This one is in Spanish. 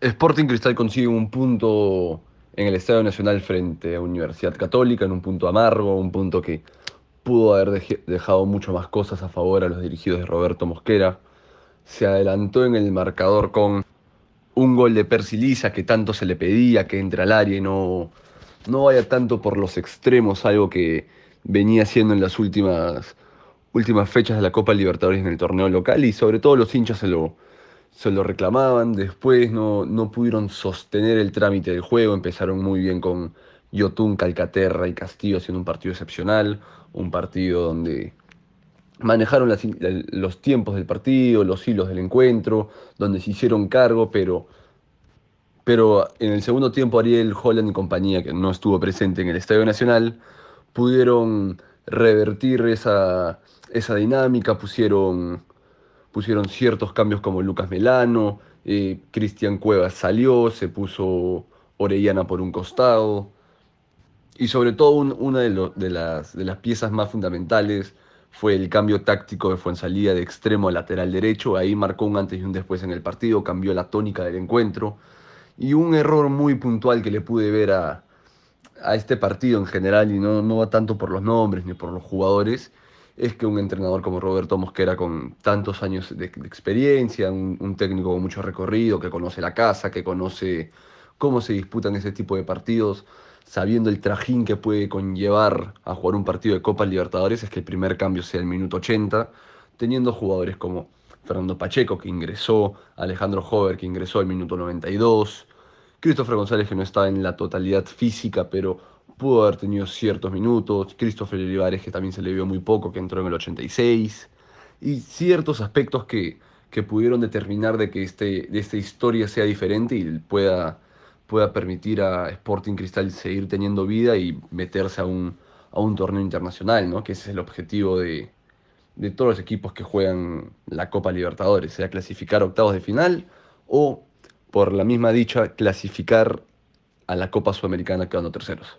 Sporting Cristal consigue un punto en el Estadio Nacional frente a Universidad Católica, en un punto amargo, un punto que pudo haber dejado mucho más cosas a favor a los dirigidos de Roberto Mosquera. Se adelantó en el marcador con un gol de Percy que tanto se le pedía que entre al área y no, no vaya tanto por los extremos, algo que venía haciendo en las últimas, últimas fechas de la Copa Libertadores en el torneo local y sobre todo los hinchas se lo, se lo reclamaban, después no, no pudieron sostener el trámite del juego, empezaron muy bien con Yotun, Calcaterra y Castillo haciendo un partido excepcional, un partido donde manejaron los tiempos del partido, los hilos del encuentro, donde se hicieron cargo, pero, pero en el segundo tiempo Ariel Holland y compañía, que no estuvo presente en el Estadio Nacional, pudieron revertir esa, esa dinámica, pusieron, pusieron ciertos cambios como Lucas Melano, eh, Cristian Cuevas salió, se puso Orellana por un costado, y sobre todo una de, las, piezas más fundamentales fue el cambio táctico de Fuensalía de extremo a lateral derecho. Ahí marcó un antes y un después en el partido, cambió la tónica del encuentro. Y un error muy puntual que le pude ver a, a este partido en general, y no, no va tanto por los nombres ni por los jugadores, es que un entrenador como Roberto Mosquera, con tantos años de, experiencia, un, técnico con mucho recorrido, que conoce la casa, que conoce cómo se disputan ese tipo de partidos, sabiendo el trajín que puede conllevar a jugar un partido de Copa Libertadores, es que el primer cambio sea el minuto 80, teniendo jugadores como Fernando Pacheco, que ingresó, Alejandro Hover, que ingresó al minuto 92, Christopher González, que no estaba en la totalidad física, pero pudo haber tenido ciertos minutos, Christopher Olivares, que también se le vio muy poco, que entró en el 86, y ciertos aspectos que, que pudieron determinar de que este, de esta historia sea diferente y pueda pueda permitir a Sporting Cristal seguir teniendo vida y meterse a un, a un torneo internacional, ¿no? que ese es el objetivo de, de todos los equipos que juegan la Copa Libertadores, sea clasificar octavos de final o, por la misma dicha, clasificar a la Copa Sudamericana quedando terceros.